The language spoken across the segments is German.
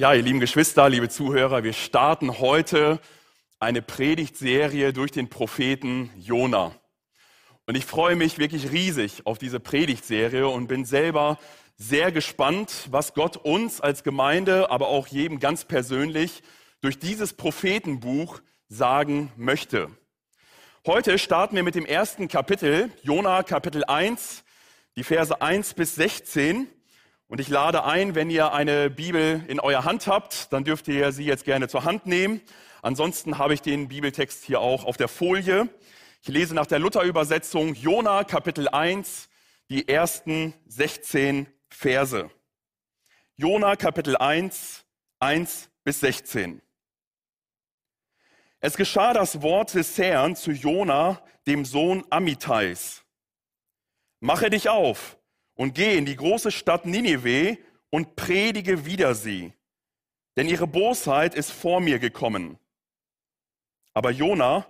Ja, ihr lieben Geschwister, liebe Zuhörer, wir starten heute eine Predigtserie durch den Propheten Jona. Und ich freue mich wirklich riesig auf diese Predigtserie und bin selber sehr gespannt, was Gott uns als Gemeinde, aber auch jedem ganz persönlich durch dieses Prophetenbuch sagen möchte. Heute starten wir mit dem ersten Kapitel, Jona Kapitel 1, die Verse 1 bis 16. Und ich lade ein, wenn ihr eine Bibel in eurer Hand habt, dann dürft ihr sie jetzt gerne zur Hand nehmen. Ansonsten habe ich den Bibeltext hier auch auf der Folie. Ich lese nach der Luther-Übersetzung Jona Kapitel 1, die ersten 16 Verse. Jona Kapitel 1, 1 bis 16. Es geschah das Wort des Herrn zu Jona, dem Sohn Amitais. Mache dich auf und geh in die große Stadt Ninive und predige wider sie, denn ihre Bosheit ist vor mir gekommen. Aber Jona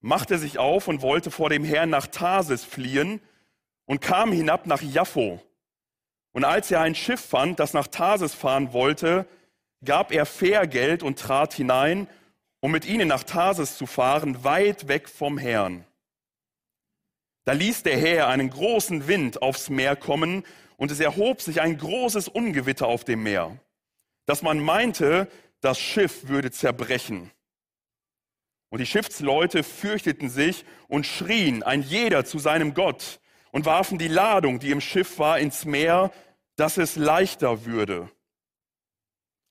machte sich auf und wollte vor dem Herrn nach Tarsis fliehen und kam hinab nach Jaffo. Und als er ein Schiff fand, das nach Tarsis fahren wollte, gab er Fährgeld und trat hinein, um mit ihnen nach Tarsis zu fahren, weit weg vom Herrn. Da ließ der Herr einen großen Wind aufs Meer kommen und es erhob sich ein großes Ungewitter auf dem Meer, dass man meinte, das Schiff würde zerbrechen. Und die Schiffsleute fürchteten sich und schrien, ein jeder zu seinem Gott, und warfen die Ladung, die im Schiff war, ins Meer, dass es leichter würde.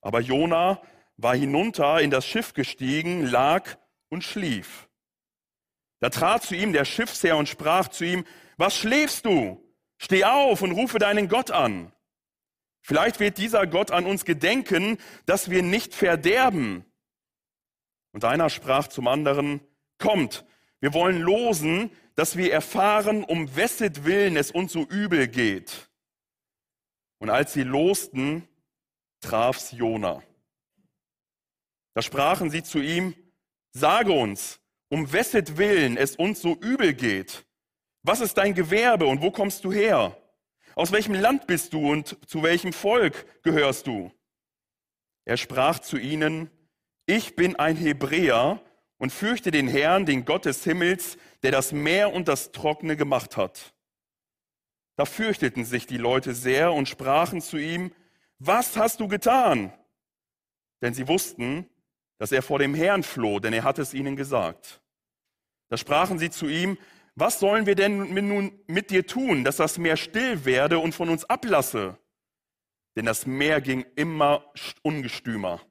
Aber Jona war hinunter in das Schiff gestiegen, lag und schlief. Da trat zu ihm der Schiffsherr und sprach zu ihm, was schläfst du? Steh auf und rufe deinen Gott an. Vielleicht wird dieser Gott an uns gedenken, dass wir nicht verderben. Und einer sprach zum anderen, kommt, wir wollen losen, dass wir erfahren, um wesset Willen es uns so übel geht. Und als sie losten, traf's Jona. Da sprachen sie zu ihm, sage uns, um wesset Willen es uns so übel geht. Was ist dein Gewerbe und wo kommst du her? Aus welchem Land bist du und zu welchem Volk gehörst du? Er sprach zu ihnen, ich bin ein Hebräer und fürchte den Herrn, den Gott des Himmels, der das Meer und das Trockene gemacht hat. Da fürchteten sich die Leute sehr und sprachen zu ihm, was hast du getan? Denn sie wussten, dass er vor dem Herrn floh, denn er hatte es ihnen gesagt. Da sprachen sie zu ihm, was sollen wir denn nun mit dir tun, dass das Meer still werde und von uns ablasse? Denn das Meer ging immer ungestümer.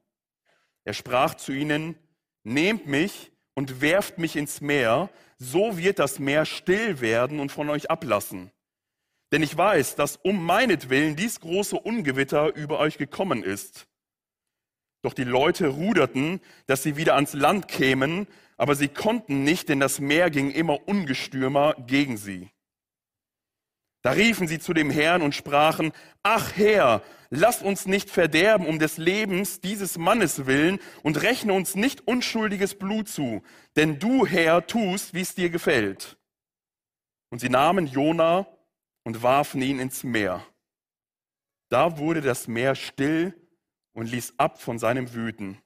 Er sprach zu ihnen, nehmt mich und werft mich ins Meer, so wird das Meer still werden und von euch ablassen. Denn ich weiß, dass um meinetwillen dies große Ungewitter über euch gekommen ist. Doch die Leute ruderten, dass sie wieder ans Land kämen, aber sie konnten nicht, denn das Meer ging immer ungestürmer gegen sie. Da riefen sie zu dem Herrn und sprachen, ach Herr, lass uns nicht verderben um des Lebens dieses Mannes willen und rechne uns nicht unschuldiges Blut zu, denn du, Herr, tust, wie es dir gefällt. Und sie nahmen Jona und warfen ihn ins Meer. Da wurde das Meer still und ließ ab von seinem Wüten.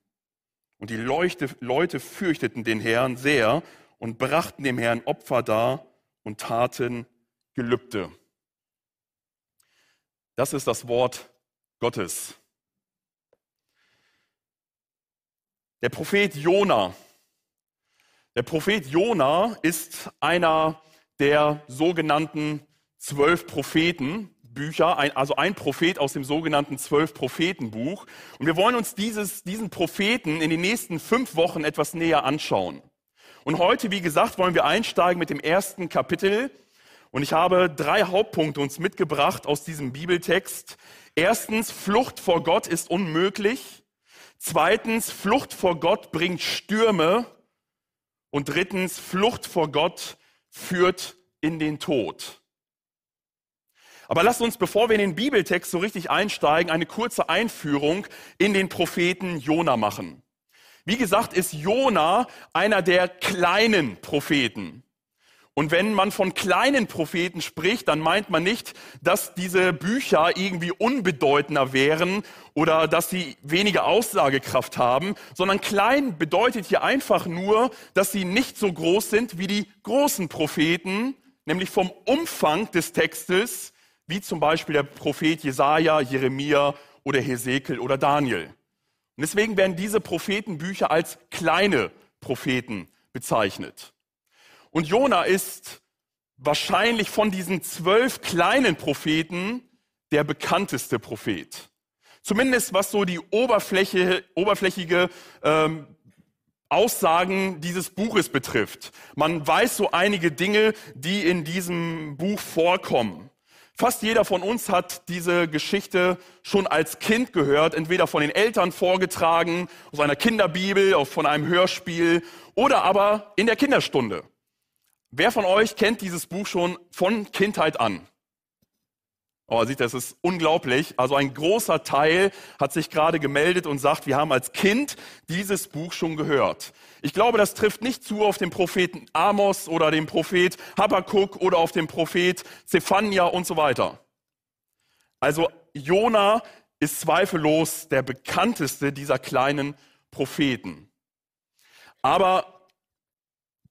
Und die Leute fürchteten den Herrn sehr und brachten dem Herrn Opfer dar und taten Gelübde. Das ist das Wort Gottes. Der Prophet Jona. Der Prophet Jona ist einer der sogenannten zwölf Propheten, Bücher, also ein Prophet aus dem sogenannten Zwölf-Propheten-Buch. Und wir wollen uns dieses, diesen Propheten in den nächsten fünf Wochen etwas näher anschauen. Und heute, wie gesagt, wollen wir einsteigen mit dem ersten Kapitel. Und ich habe drei Hauptpunkte uns mitgebracht aus diesem Bibeltext. Erstens, Flucht vor Gott ist unmöglich. Zweitens, Flucht vor Gott bringt Stürme. Und drittens, Flucht vor Gott führt in den Tod. Aber lasst uns, bevor wir in den Bibeltext so richtig einsteigen, eine kurze Einführung in den Propheten Jona machen. Wie gesagt, ist Jona einer der kleinen Propheten. Und wenn man von kleinen Propheten spricht, dann meint man nicht, dass diese Bücher irgendwie unbedeutender wären oder dass sie weniger Aussagekraft haben, sondern klein bedeutet hier einfach nur, dass sie nicht so groß sind wie die großen Propheten, nämlich vom Umfang des Textes, wie zum Beispiel der Prophet Jesaja, Jeremia oder Hesekiel oder Daniel. Und deswegen werden diese Prophetenbücher als kleine Propheten bezeichnet. Und Jona ist wahrscheinlich von diesen zwölf kleinen Propheten der bekannteste Prophet. Zumindest was so die Oberfläche, oberflächige ähm, Aussagen dieses Buches betrifft. Man weiß so einige Dinge, die in diesem Buch vorkommen. Fast jeder von uns hat diese Geschichte schon als Kind gehört, entweder von den Eltern vorgetragen, aus einer Kinderbibel, von einem Hörspiel oder aber in der Kinderstunde. Wer von euch kennt dieses Buch schon von Kindheit an? Oh, sieht, das ist unglaublich. Also ein großer Teil hat sich gerade gemeldet und sagt, wir haben als Kind dieses Buch schon gehört. Ich glaube, das trifft nicht zu auf den Propheten Amos oder den Prophet Habakkuk oder auf den Prophet Zephania und so weiter. Also Jona ist zweifellos der bekannteste dieser kleinen Propheten. Aber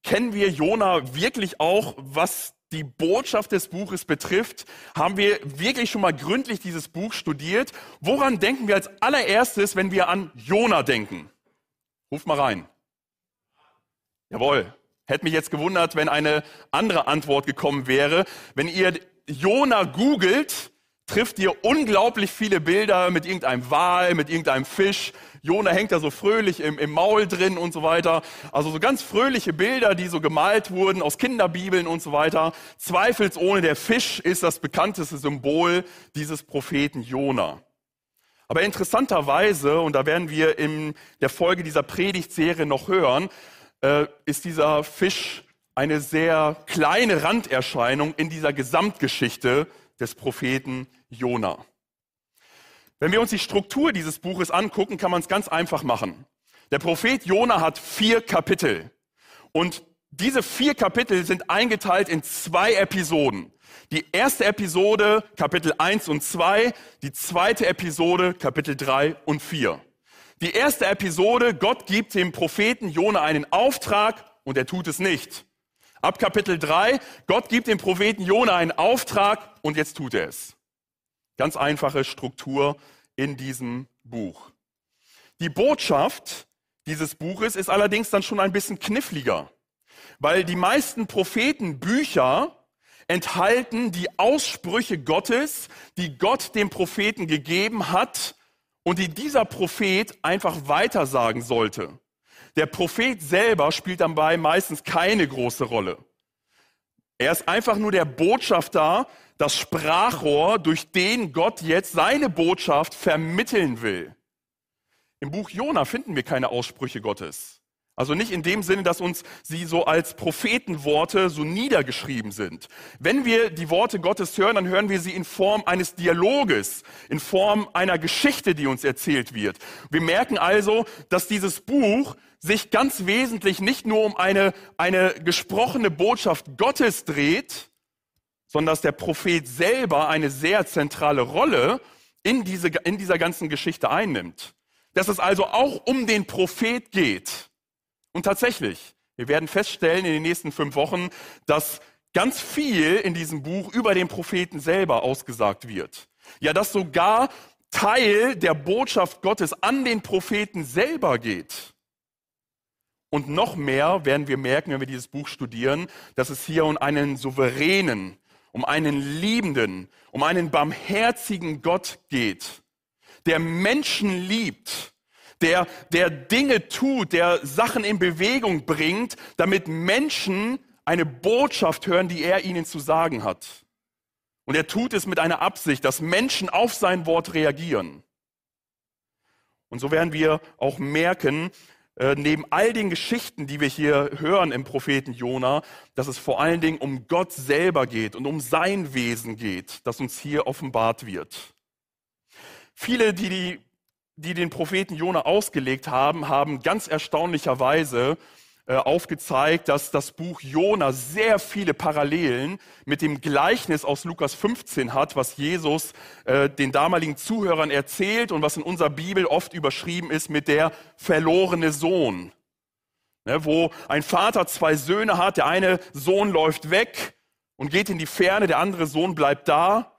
Kennen wir Jona wirklich auch, was die Botschaft des Buches betrifft? Haben wir wirklich schon mal gründlich dieses Buch studiert? Woran denken wir als allererstes, wenn wir an Jona denken? Ruf mal rein. Jawohl. Hätte mich jetzt gewundert, wenn eine andere Antwort gekommen wäre. Wenn ihr Jona googelt, trifft ihr unglaublich viele Bilder mit irgendeinem Wal, mit irgendeinem Fisch. Jona hängt da so fröhlich im, im Maul drin und so weiter. Also so ganz fröhliche Bilder, die so gemalt wurden aus Kinderbibeln und so weiter. Zweifelsohne der Fisch ist das bekannteste Symbol dieses Propheten Jona. Aber interessanterweise, und da werden wir in der Folge dieser Predigtserie noch hören, äh, ist dieser Fisch eine sehr kleine Randerscheinung in dieser Gesamtgeschichte des Propheten Jona. Wenn wir uns die Struktur dieses Buches angucken, kann man es ganz einfach machen. Der Prophet Jona hat vier Kapitel. Und diese vier Kapitel sind eingeteilt in zwei Episoden. Die erste Episode, Kapitel 1 und 2, die zweite Episode, Kapitel 3 und 4. Die erste Episode, Gott gibt dem Propheten Jona einen Auftrag und er tut es nicht. Ab Kapitel 3, Gott gibt dem Propheten Jona einen Auftrag und jetzt tut er es. Ganz einfache Struktur in diesem Buch. Die Botschaft dieses Buches ist allerdings dann schon ein bisschen kniffliger, weil die meisten Prophetenbücher enthalten die Aussprüche Gottes, die Gott dem Propheten gegeben hat und die dieser Prophet einfach weitersagen sollte. Der Prophet selber spielt dabei meistens keine große Rolle. Er ist einfach nur der Botschafter, das Sprachrohr, durch den Gott jetzt seine Botschaft vermitteln will. Im Buch Jona finden wir keine Aussprüche Gottes. Also nicht in dem Sinne, dass uns sie so als Prophetenworte so niedergeschrieben sind. Wenn wir die Worte Gottes hören, dann hören wir sie in Form eines Dialoges, in Form einer Geschichte, die uns erzählt wird. Wir merken also, dass dieses Buch sich ganz wesentlich nicht nur um eine, eine gesprochene Botschaft Gottes dreht, sondern dass der Prophet selber eine sehr zentrale Rolle in, diese, in dieser ganzen Geschichte einnimmt. Dass es also auch um den Prophet geht. Und tatsächlich, wir werden feststellen in den nächsten fünf Wochen, dass ganz viel in diesem Buch über den Propheten selber ausgesagt wird. Ja, dass sogar Teil der Botschaft Gottes an den Propheten selber geht. Und noch mehr werden wir merken, wenn wir dieses Buch studieren, dass es hier um einen souveränen, um einen liebenden, um einen barmherzigen Gott geht, der Menschen liebt der, der Dinge tut, der Sachen in Bewegung bringt, damit Menschen eine Botschaft hören, die er ihnen zu sagen hat. Und er tut es mit einer Absicht, dass Menschen auf sein Wort reagieren. Und so werden wir auch merken, äh, neben all den Geschichten, die wir hier hören im Propheten Jona, dass es vor allen Dingen um Gott selber geht und um sein Wesen geht, das uns hier offenbart wird. Viele, die die die den Propheten Jona ausgelegt haben, haben ganz erstaunlicherweise aufgezeigt, dass das Buch Jona sehr viele Parallelen mit dem Gleichnis aus Lukas 15 hat, was Jesus äh, den damaligen Zuhörern erzählt und was in unserer Bibel oft überschrieben ist mit der verlorene Sohn. Ne, wo ein Vater zwei Söhne hat, der eine Sohn läuft weg und geht in die Ferne, der andere Sohn bleibt da.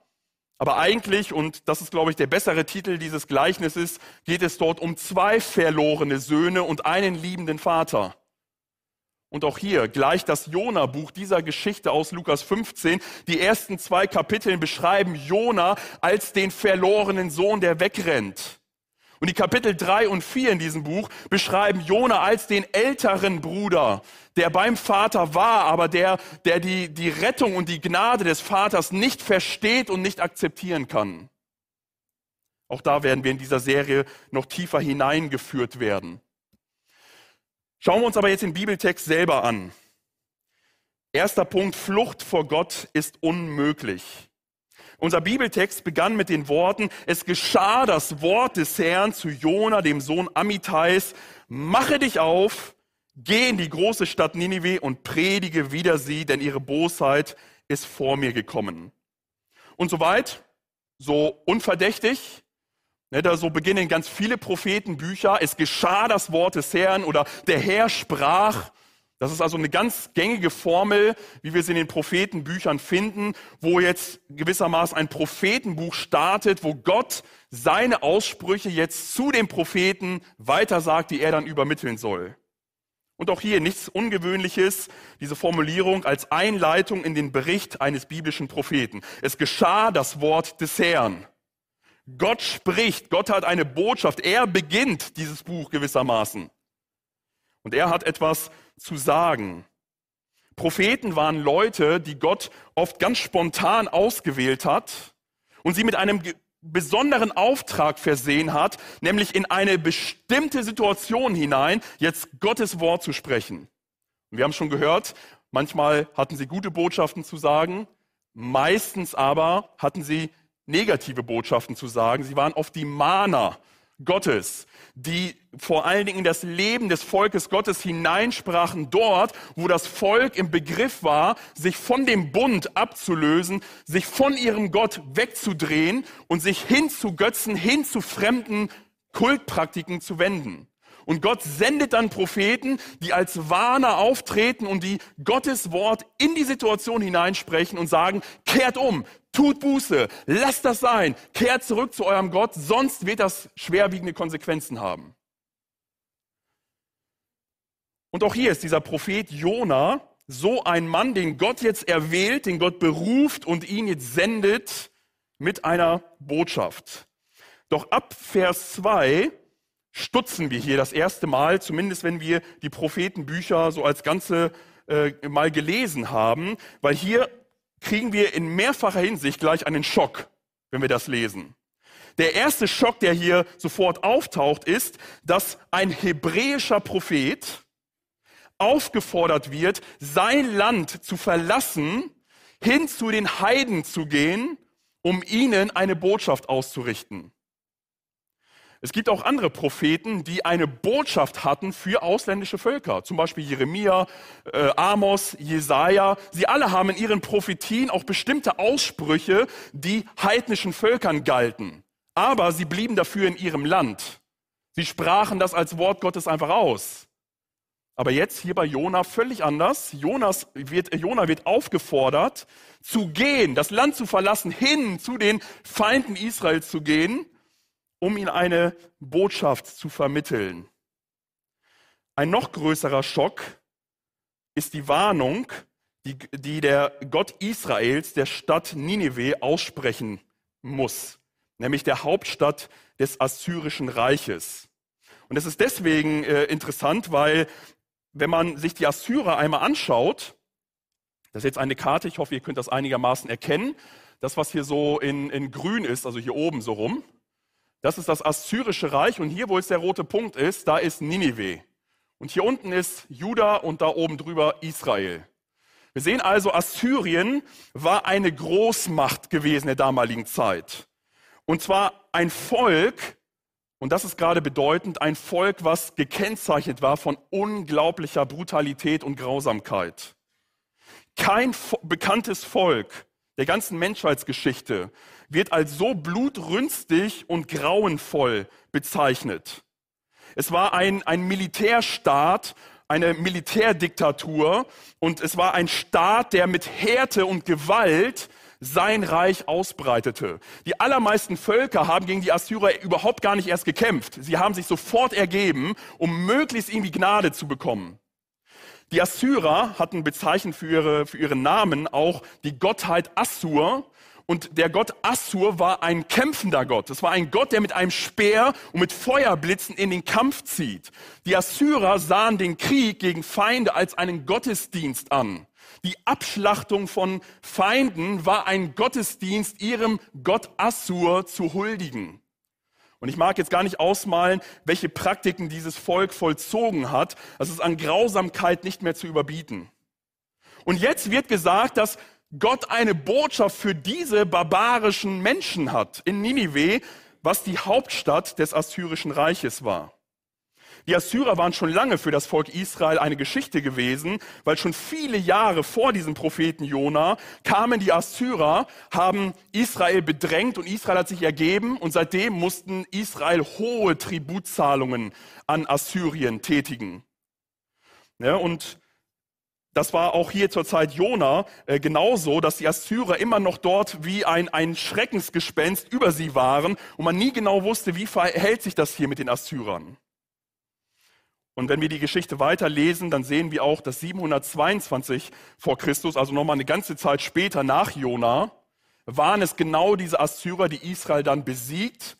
Aber eigentlich, und das ist, glaube ich, der bessere Titel dieses Gleichnisses, geht es dort um zwei verlorene Söhne und einen liebenden Vater. Und auch hier gleich das Jona-Buch dieser Geschichte aus Lukas 15. Die ersten zwei Kapiteln beschreiben Jona als den verlorenen Sohn, der wegrennt. Und die Kapitel drei und vier in diesem Buch beschreiben Jona als den älteren Bruder, der beim Vater war, aber der, der die, die Rettung und die Gnade des Vaters nicht versteht und nicht akzeptieren kann. Auch da werden wir in dieser Serie noch tiefer hineingeführt werden. Schauen wir uns aber jetzt den Bibeltext selber an. Erster Punkt, Flucht vor Gott ist unmöglich. Unser Bibeltext begann mit den Worten, es geschah das Wort des Herrn zu Jona, dem Sohn Amitais, mache dich auf, geh in die große Stadt Ninive und predige wider sie, denn ihre Bosheit ist vor mir gekommen. Und soweit, so unverdächtig, da so beginnen ganz viele Prophetenbücher. Es geschah das Wort des Herrn oder der Herr sprach. Das ist also eine ganz gängige Formel, wie wir sie in den Prophetenbüchern finden, wo jetzt gewissermaßen ein Prophetenbuch startet, wo Gott seine Aussprüche jetzt zu dem Propheten weitersagt, die er dann übermitteln soll. Und auch hier nichts Ungewöhnliches, diese Formulierung als Einleitung in den Bericht eines biblischen Propheten. Es geschah das Wort des Herrn. Gott spricht, Gott hat eine Botschaft, er beginnt dieses Buch gewissermaßen. Und er hat etwas zu sagen. Propheten waren Leute, die Gott oft ganz spontan ausgewählt hat und sie mit einem besonderen Auftrag versehen hat, nämlich in eine bestimmte Situation hinein jetzt Gottes Wort zu sprechen. Und wir haben schon gehört, manchmal hatten sie gute Botschaften zu sagen, meistens aber hatten sie negative Botschaften zu sagen. Sie waren oft die Mahner Gottes, die vor allen Dingen in das Leben des Volkes Gottes hineinsprachen, dort, wo das Volk im Begriff war, sich von dem Bund abzulösen, sich von ihrem Gott wegzudrehen und sich hin zu Götzen, hin zu fremden Kultpraktiken zu wenden. Und Gott sendet dann Propheten, die als Warner auftreten und die Gottes Wort in die Situation hineinsprechen und sagen, kehrt um, tut Buße, lasst das sein, kehrt zurück zu eurem Gott, sonst wird das schwerwiegende Konsequenzen haben. Und auch hier ist dieser Prophet Jona so ein Mann, den Gott jetzt erwählt, den Gott beruft und ihn jetzt sendet mit einer Botschaft. Doch ab Vers 2 stutzen wir hier das erste Mal, zumindest wenn wir die Prophetenbücher so als Ganze äh, mal gelesen haben, weil hier kriegen wir in mehrfacher Hinsicht gleich einen Schock, wenn wir das lesen. Der erste Schock, der hier sofort auftaucht, ist, dass ein hebräischer Prophet aufgefordert wird, sein Land zu verlassen, hin zu den Heiden zu gehen, um ihnen eine Botschaft auszurichten. Es gibt auch andere Propheten, die eine Botschaft hatten für ausländische Völker. Zum Beispiel Jeremia, äh, Amos, Jesaja. Sie alle haben in ihren Prophetien auch bestimmte Aussprüche, die heidnischen Völkern galten. Aber sie blieben dafür in ihrem Land. Sie sprachen das als Wort Gottes einfach aus. Aber jetzt hier bei Jona völlig anders. Jonas wird, Jona wird aufgefordert, zu gehen, das Land zu verlassen, hin zu den Feinden Israels zu gehen um ihm eine Botschaft zu vermitteln. Ein noch größerer Schock ist die Warnung, die, die der Gott Israels der Stadt Ninive aussprechen muss, nämlich der Hauptstadt des assyrischen Reiches. Und es ist deswegen äh, interessant, weil wenn man sich die Assyrer einmal anschaut, das ist jetzt eine Karte, ich hoffe, ihr könnt das einigermaßen erkennen, das, was hier so in, in grün ist, also hier oben so rum, das ist das Assyrische Reich und hier, wo jetzt der rote Punkt ist, da ist Ninive. Und hier unten ist Juda und da oben drüber Israel. Wir sehen also, Assyrien war eine Großmacht gewesen in der damaligen Zeit. Und zwar ein Volk, Und das ist gerade bedeutend, ein Volk, was gekennzeichnet war von unglaublicher Brutalität und Grausamkeit. Kein bekanntes Volk der ganzen Menschheitsgeschichte wird als so blutrünstig und grauenvoll bezeichnet. Es war ein, ein Militärstaat, eine Militärdiktatur und es war ein Staat, der mit Härte und Gewalt sein Reich ausbreitete. Die allermeisten Völker haben gegen die Assyrer überhaupt gar nicht erst gekämpft. Sie haben sich sofort ergeben, um möglichst irgendwie Gnade zu bekommen. Die Assyrer hatten bezeichnet für, ihre, für ihren Namen auch die Gottheit Assur. Und der Gott Assur war ein kämpfender Gott. Es war ein Gott, der mit einem Speer und mit Feuerblitzen in den Kampf zieht. Die Assyrer sahen den Krieg gegen Feinde als einen Gottesdienst an. Die Abschlachtung von Feinden war ein Gottesdienst, ihrem Gott Assur zu huldigen. Und ich mag jetzt gar nicht ausmalen, welche Praktiken dieses Volk vollzogen hat. Das ist an Grausamkeit nicht mehr zu überbieten. Und jetzt wird gesagt, dass Gott eine Botschaft für diese barbarischen Menschen hat in Ninive, was die Hauptstadt des assyrischen Reiches war. Die Assyrer waren schon lange für das Volk Israel eine Geschichte gewesen, weil schon viele Jahre vor diesem Propheten Jona kamen die Assyrer, haben Israel bedrängt und Israel hat sich ergeben und seitdem mussten Israel hohe Tributzahlungen an Assyrien tätigen. Ja, und das war auch hier zur Zeit Jona äh, genauso, dass die Assyrer immer noch dort wie ein, ein Schreckensgespenst über sie waren und man nie genau wusste, wie verhält sich das hier mit den Assyrern. Und wenn wir die Geschichte weiterlesen, dann sehen wir auch, dass 722 vor Christus, also nochmal eine ganze Zeit später nach Jona, waren es genau diese Assyrer, die Israel dann besiegt,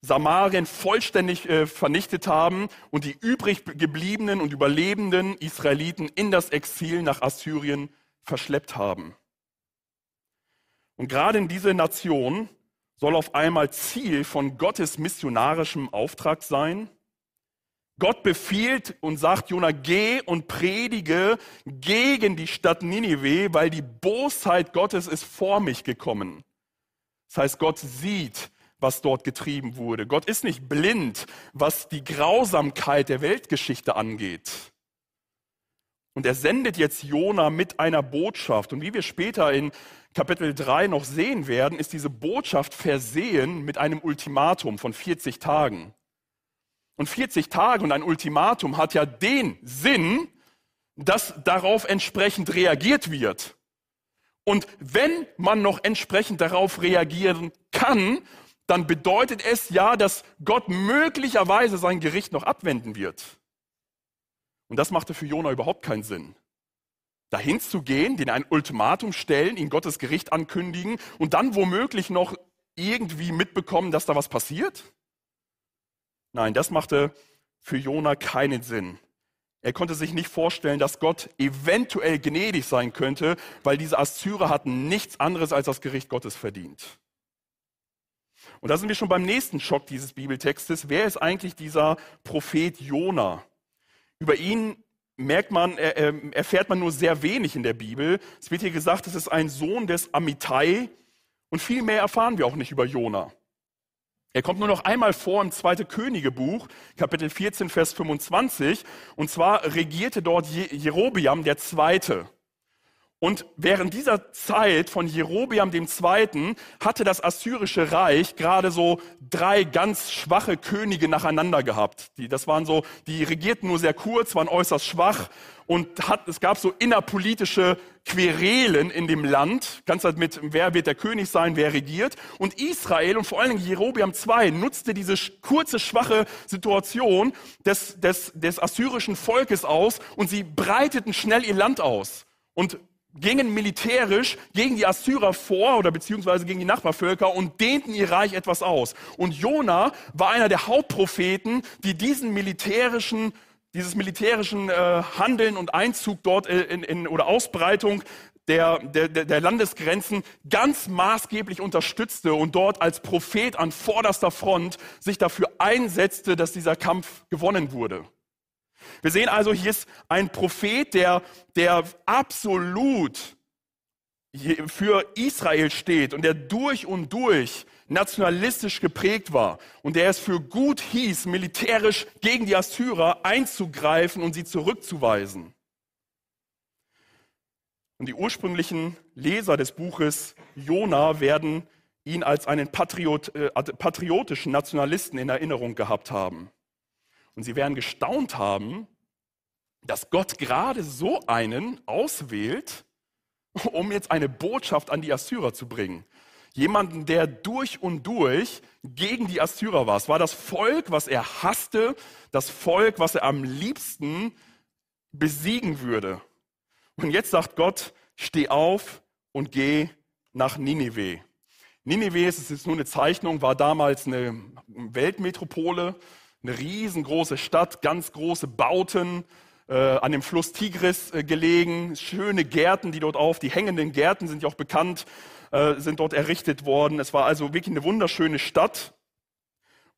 Samarien vollständig äh, vernichtet haben und die übrig gebliebenen und überlebenden Israeliten in das Exil nach Assyrien verschleppt haben. Und gerade in diese Nation soll auf einmal Ziel von Gottes missionarischem Auftrag sein, Gott befiehlt und sagt Jona, geh und predige gegen die Stadt Ninive, weil die Bosheit Gottes ist vor mich gekommen. Das heißt, Gott sieht, was dort getrieben wurde. Gott ist nicht blind, was die Grausamkeit der Weltgeschichte angeht. Und er sendet jetzt Jona mit einer Botschaft. Und wie wir später in Kapitel 3 noch sehen werden, ist diese Botschaft versehen mit einem Ultimatum von 40 Tagen. Und 40 Tage und ein Ultimatum hat ja den Sinn, dass darauf entsprechend reagiert wird. Und wenn man noch entsprechend darauf reagieren kann, dann bedeutet es ja, dass Gott möglicherweise sein Gericht noch abwenden wird. Und das machte für Jona überhaupt keinen Sinn. Dahin zu gehen, den ein Ultimatum stellen, ihn Gottes Gericht ankündigen und dann womöglich noch irgendwie mitbekommen, dass da was passiert? Nein, das machte für Jona keinen Sinn. Er konnte sich nicht vorstellen, dass Gott eventuell gnädig sein könnte, weil diese Assyrer hatten nichts anderes als das Gericht Gottes verdient. Und da sind wir schon beim nächsten Schock dieses Bibeltextes. Wer ist eigentlich dieser Prophet Jona? Über ihn merkt man, erfährt man nur sehr wenig in der Bibel. Es wird hier gesagt, es ist ein Sohn des Amittai und viel mehr erfahren wir auch nicht über Jona. Er kommt nur noch einmal vor im 2. Königebuch, Kapitel 14, Vers 25. Und zwar regierte dort Jerobiam der Zweite. Und während dieser Zeit von Jerobiam II. hatte das assyrische Reich gerade so drei ganz schwache Könige nacheinander gehabt. Die, das waren so, die regierten nur sehr kurz, waren äußerst schwach und hat, es gab so innerpolitische Querelen in dem Land. Ganz halt mit, wer wird der König sein, wer regiert. Und Israel und vor allen Dingen Jerobiam II. nutzte diese kurze, schwache Situation des, des, des assyrischen Volkes aus und sie breiteten schnell ihr Land aus. Und gingen militärisch gegen die Assyrer vor oder beziehungsweise gegen die Nachbarvölker und dehnten ihr Reich etwas aus. Und Jona war einer der Hauptpropheten, die diesen militärischen dieses militärischen äh, Handeln und Einzug dort in, in, oder Ausbreitung der, der, der Landesgrenzen ganz maßgeblich unterstützte und dort als Prophet an vorderster Front sich dafür einsetzte, dass dieser Kampf gewonnen wurde. Wir sehen also, hier ist ein Prophet, der, der absolut für Israel steht und der durch und durch nationalistisch geprägt war und der es für gut hieß, militärisch gegen die Assyrer einzugreifen und sie zurückzuweisen. Und die ursprünglichen Leser des Buches Jona werden ihn als einen Patriot, äh, patriotischen Nationalisten in Erinnerung gehabt haben. Und sie werden gestaunt haben, dass Gott gerade so einen auswählt, um jetzt eine Botschaft an die Assyrer zu bringen. Jemanden, der durch und durch gegen die Assyrer war. Es war das Volk, was er hasste, das Volk, was er am liebsten besiegen würde. Und jetzt sagt Gott, steh auf und geh nach Ninive. Ninive, es ist nur eine Zeichnung, war damals eine Weltmetropole, eine riesengroße Stadt, ganz große Bauten, äh, an dem Fluss Tigris äh, gelegen, schöne Gärten, die dort auf, die hängenden Gärten sind ja auch bekannt, äh, sind dort errichtet worden. Es war also wirklich eine wunderschöne Stadt.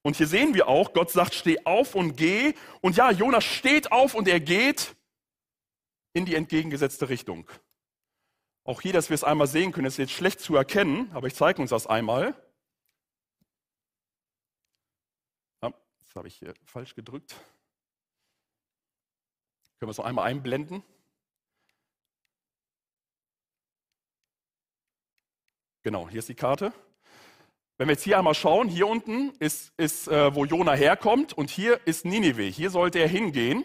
Und hier sehen wir auch, Gott sagt, steh auf und geh. Und ja, Jonas steht auf und er geht in die entgegengesetzte Richtung. Auch hier, dass wir es einmal sehen können, ist jetzt schlecht zu erkennen, aber ich zeige uns das einmal. Das habe ich hier falsch gedrückt. Können wir es noch einmal einblenden? Genau, hier ist die Karte. Wenn wir jetzt hier einmal schauen, hier unten ist, ist äh, wo Jona herkommt und hier ist Ninive. Hier sollte er hingehen.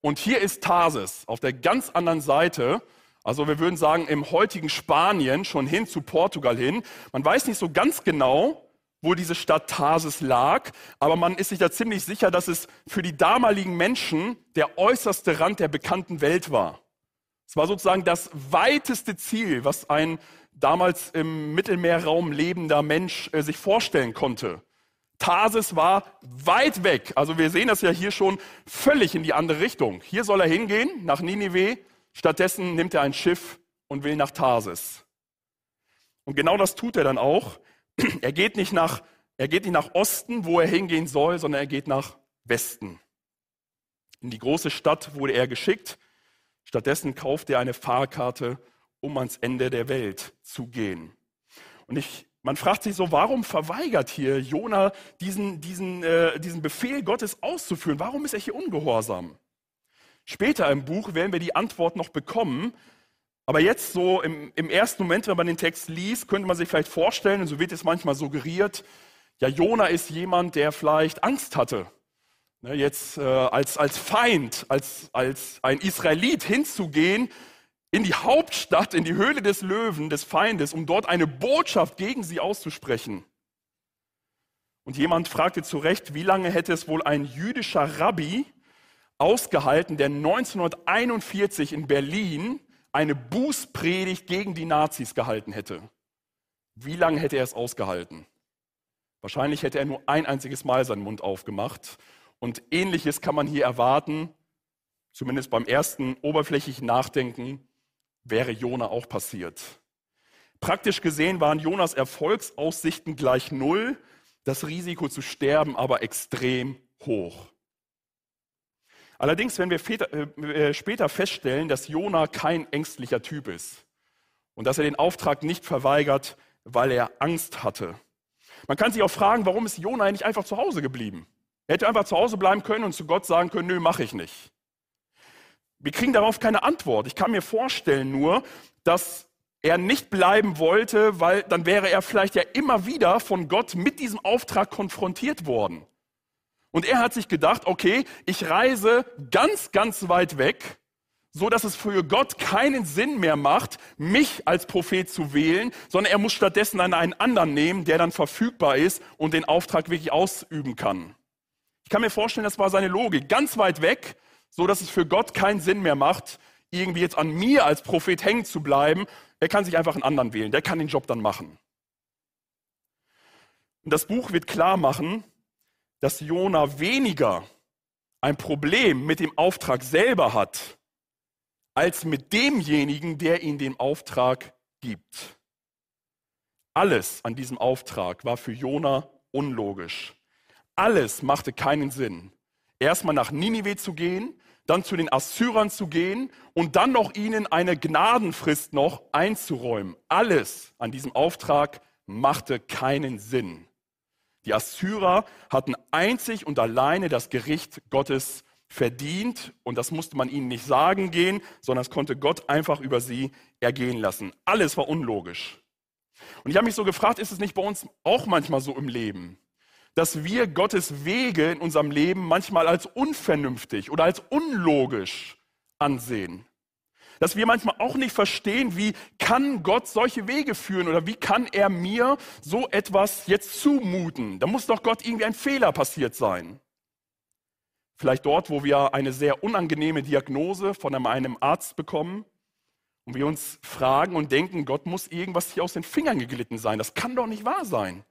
Und hier ist Tarsis auf der ganz anderen Seite. Also wir würden sagen, im heutigen Spanien schon hin zu Portugal hin. Man weiß nicht so ganz genau, wo diese Stadt Tarsis lag, aber man ist sich da ziemlich sicher, dass es für die damaligen Menschen der äußerste Rand der bekannten Welt war. Es war sozusagen das weiteste Ziel, was ein damals im Mittelmeerraum lebender Mensch äh, sich vorstellen konnte. Tarsis war weit weg. Also wir sehen das ja hier schon völlig in die andere Richtung. Hier soll er hingehen, nach Ninive, Stattdessen nimmt er ein Schiff und will nach Tarsis. Und genau das tut er dann auch. Er geht nicht nach, er geht nicht nach Osten, wo er hingehen soll, sondern er geht nach Westen. In die große Stadt wurde er geschickt. Stattdessen kauft er eine Fahrkarte, um ans Ende der Welt zu gehen. Und ich, man fragt sich so, warum verweigert hier Jona diesen, diesen, äh, diesen Befehl Gottes auszuführen? Warum ist er hier ungehorsam? Später im Buch werden wir die Antwort noch bekommen. Aber jetzt so im, im ersten Moment, wenn man den Text liest, könnte man sich vielleicht vorstellen, und so wird es manchmal suggeriert, ja, Jona ist jemand, der vielleicht Angst hatte. Ne, jetzt äh, als, als Feind, als, als ein Israelit hinzugehen in die Hauptstadt, in die Höhle des Löwen, des Feindes, um dort eine Botschaft gegen sie auszusprechen. Und jemand fragte zu Recht, wie lange hätte es wohl ein jüdischer Rabbi ausgehalten, der 1941 in Berlin eine Bußpredigt gegen die Nazis gehalten hätte. Wie lange hätte er es ausgehalten? Wahrscheinlich hätte er nur ein einziges Mal seinen Mund aufgemacht. Und ähnliches kann man hier erwarten, zumindest beim ersten oberflächlichen Nachdenken, wäre Jona auch passiert. Praktisch gesehen waren Jonas Erfolgsaussichten gleich null, das Risiko zu sterben aber extrem hoch. Allerdings, wenn wir äh, äh, später feststellen, dass Jona kein ängstlicher Typ ist und dass er den Auftrag nicht verweigert, weil er Angst hatte. Man kann sich auch fragen, warum ist Jona nicht einfach zu Hause geblieben? Er hätte einfach zu Hause bleiben können und zu Gott sagen können, nö, mache ich nicht. Wir kriegen darauf keine Antwort. Ich kann mir vorstellen nur, dass er nicht bleiben wollte, weil dann wäre er vielleicht ja immer wieder von Gott mit diesem Auftrag konfrontiert worden. Und er hat sich gedacht, okay, ich reise ganz, ganz weit weg, so dass es für Gott keinen Sinn mehr macht, mich als Prophet zu wählen, sondern er muss stattdessen einen anderen nehmen, der dann verfügbar ist und den Auftrag wirklich ausüben kann. Ich kann mir vorstellen, das war seine Logik. Ganz weit weg, so dass es für Gott keinen Sinn mehr macht, irgendwie jetzt an mir als Prophet hängen zu bleiben. Er kann sich einfach einen anderen wählen. Der kann den Job dann machen. Und das Buch wird klar machen, dass Jona weniger ein Problem mit dem Auftrag selber hat, als mit demjenigen, der ihn den Auftrag gibt. Alles an diesem Auftrag war für Jona unlogisch. Alles machte keinen Sinn. Erstmal nach Ninive zu gehen, dann zu den Assyrern zu gehen und dann noch ihnen eine Gnadenfrist noch einzuräumen. Alles an diesem Auftrag machte keinen Sinn. Die Assyrer hatten einzig und alleine das Gericht Gottes verdient und das musste man ihnen nicht sagen gehen, sondern es konnte Gott einfach über sie ergehen lassen. Alles war unlogisch. Und ich habe mich so gefragt, ist es nicht bei uns auch manchmal so im Leben, dass wir Gottes Wege in unserem Leben manchmal als unvernünftig oder als unlogisch ansehen? Dass wir manchmal auch nicht verstehen, wie kann Gott solche Wege führen oder wie kann er mir so etwas jetzt zumuten? Da muss doch Gott irgendwie ein Fehler passiert sein. Vielleicht dort, wo wir eine sehr unangenehme Diagnose von einem Arzt bekommen und wir uns fragen und denken, Gott muss irgendwas hier aus den Fingern geglitten sein. Das kann doch nicht wahr sein.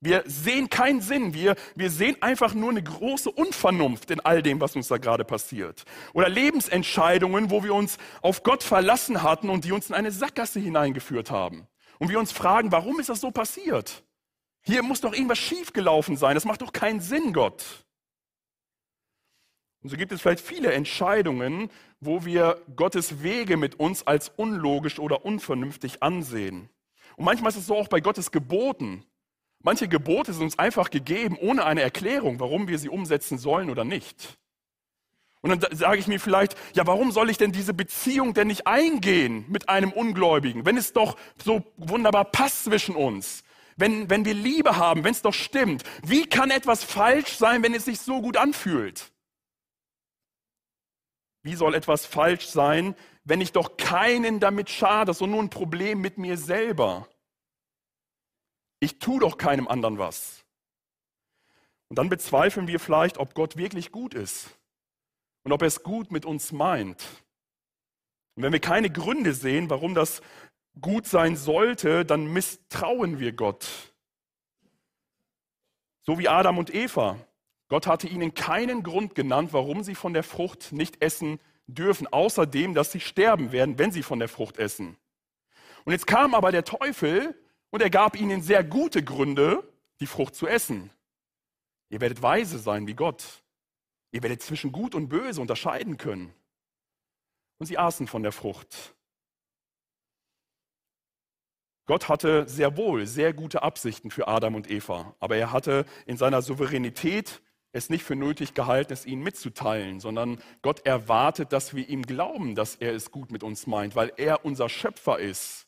Wir sehen keinen Sinn. Wir, wir sehen einfach nur eine große Unvernunft in all dem, was uns da gerade passiert. Oder Lebensentscheidungen, wo wir uns auf Gott verlassen hatten und die uns in eine Sackgasse hineingeführt haben. Und wir uns fragen, warum ist das so passiert? Hier muss doch irgendwas schiefgelaufen sein. Das macht doch keinen Sinn, Gott. Und so gibt es vielleicht viele Entscheidungen, wo wir Gottes Wege mit uns als unlogisch oder unvernünftig ansehen. Und manchmal ist es so auch bei Gottes Geboten. Manche Gebote sind uns einfach gegeben, ohne eine Erklärung, warum wir sie umsetzen sollen oder nicht. Und dann sage ich mir vielleicht, ja, warum soll ich denn diese Beziehung denn nicht eingehen mit einem Ungläubigen, wenn es doch so wunderbar passt zwischen uns? Wenn, wenn wir Liebe haben, wenn es doch stimmt. Wie kann etwas falsch sein, wenn es sich so gut anfühlt? Wie soll etwas falsch sein, wenn ich doch keinen damit schade, sondern nur ein Problem mit mir selber? Ich tue doch keinem anderen was. Und dann bezweifeln wir vielleicht, ob Gott wirklich gut ist und ob er es gut mit uns meint. Und wenn wir keine Gründe sehen, warum das gut sein sollte, dann misstrauen wir Gott. So wie Adam und Eva. Gott hatte ihnen keinen Grund genannt, warum sie von der Frucht nicht essen dürfen, außerdem, dass sie sterben werden, wenn sie von der Frucht essen. Und jetzt kam aber der Teufel und er gab ihnen sehr gute Gründe, die Frucht zu essen. Ihr werdet weise sein wie Gott. Ihr werdet zwischen Gut und Böse unterscheiden können. Und sie aßen von der Frucht. Gott hatte sehr wohl sehr gute Absichten für Adam und Eva, aber er hatte in seiner Souveränität es nicht für nötig gehalten, es ihnen mitzuteilen, sondern Gott erwartet, dass wir ihm glauben, dass er es gut mit uns meint, weil er unser Schöpfer ist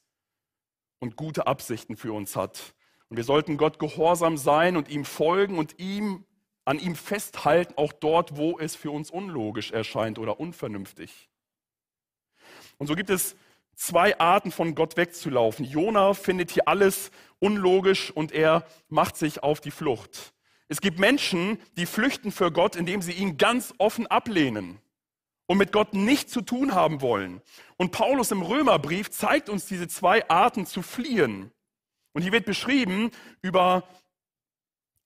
und gute Absichten für uns hat. Und wir sollten Gott gehorsam sein und ihm folgen und ihm an ihm festhalten, auch dort, wo es für uns unlogisch erscheint oder unvernünftig. Und so gibt es zwei Arten von Gott wegzulaufen. Jona findet hier alles unlogisch und er macht sich auf die Flucht. Es gibt Menschen, die flüchten für Gott, indem sie ihn ganz offen ablehnen und mit Gott nichts zu tun haben wollen. Und Paulus im Römerbrief zeigt uns diese zwei Arten zu fliehen. Und hier wird beschrieben über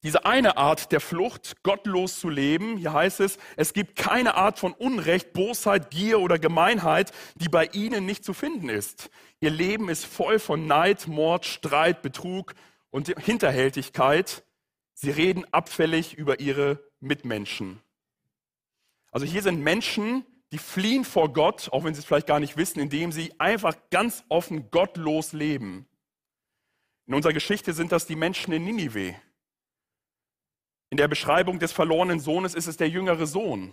diese eine Art der Flucht, gottlos zu leben. Hier heißt es, es gibt keine Art von Unrecht, Bosheit, Gier oder Gemeinheit, die bei ihnen nicht zu finden ist. Ihr Leben ist voll von Neid, Mord, Streit, Betrug und Hinterhältigkeit. Sie reden abfällig über ihre Mitmenschen. Also hier sind Menschen, die fliehen vor Gott, auch wenn sie es vielleicht gar nicht wissen, indem sie einfach ganz offen gottlos leben. In unserer Geschichte sind das die Menschen in Ninive. In der Beschreibung des verlorenen Sohnes ist es der jüngere Sohn,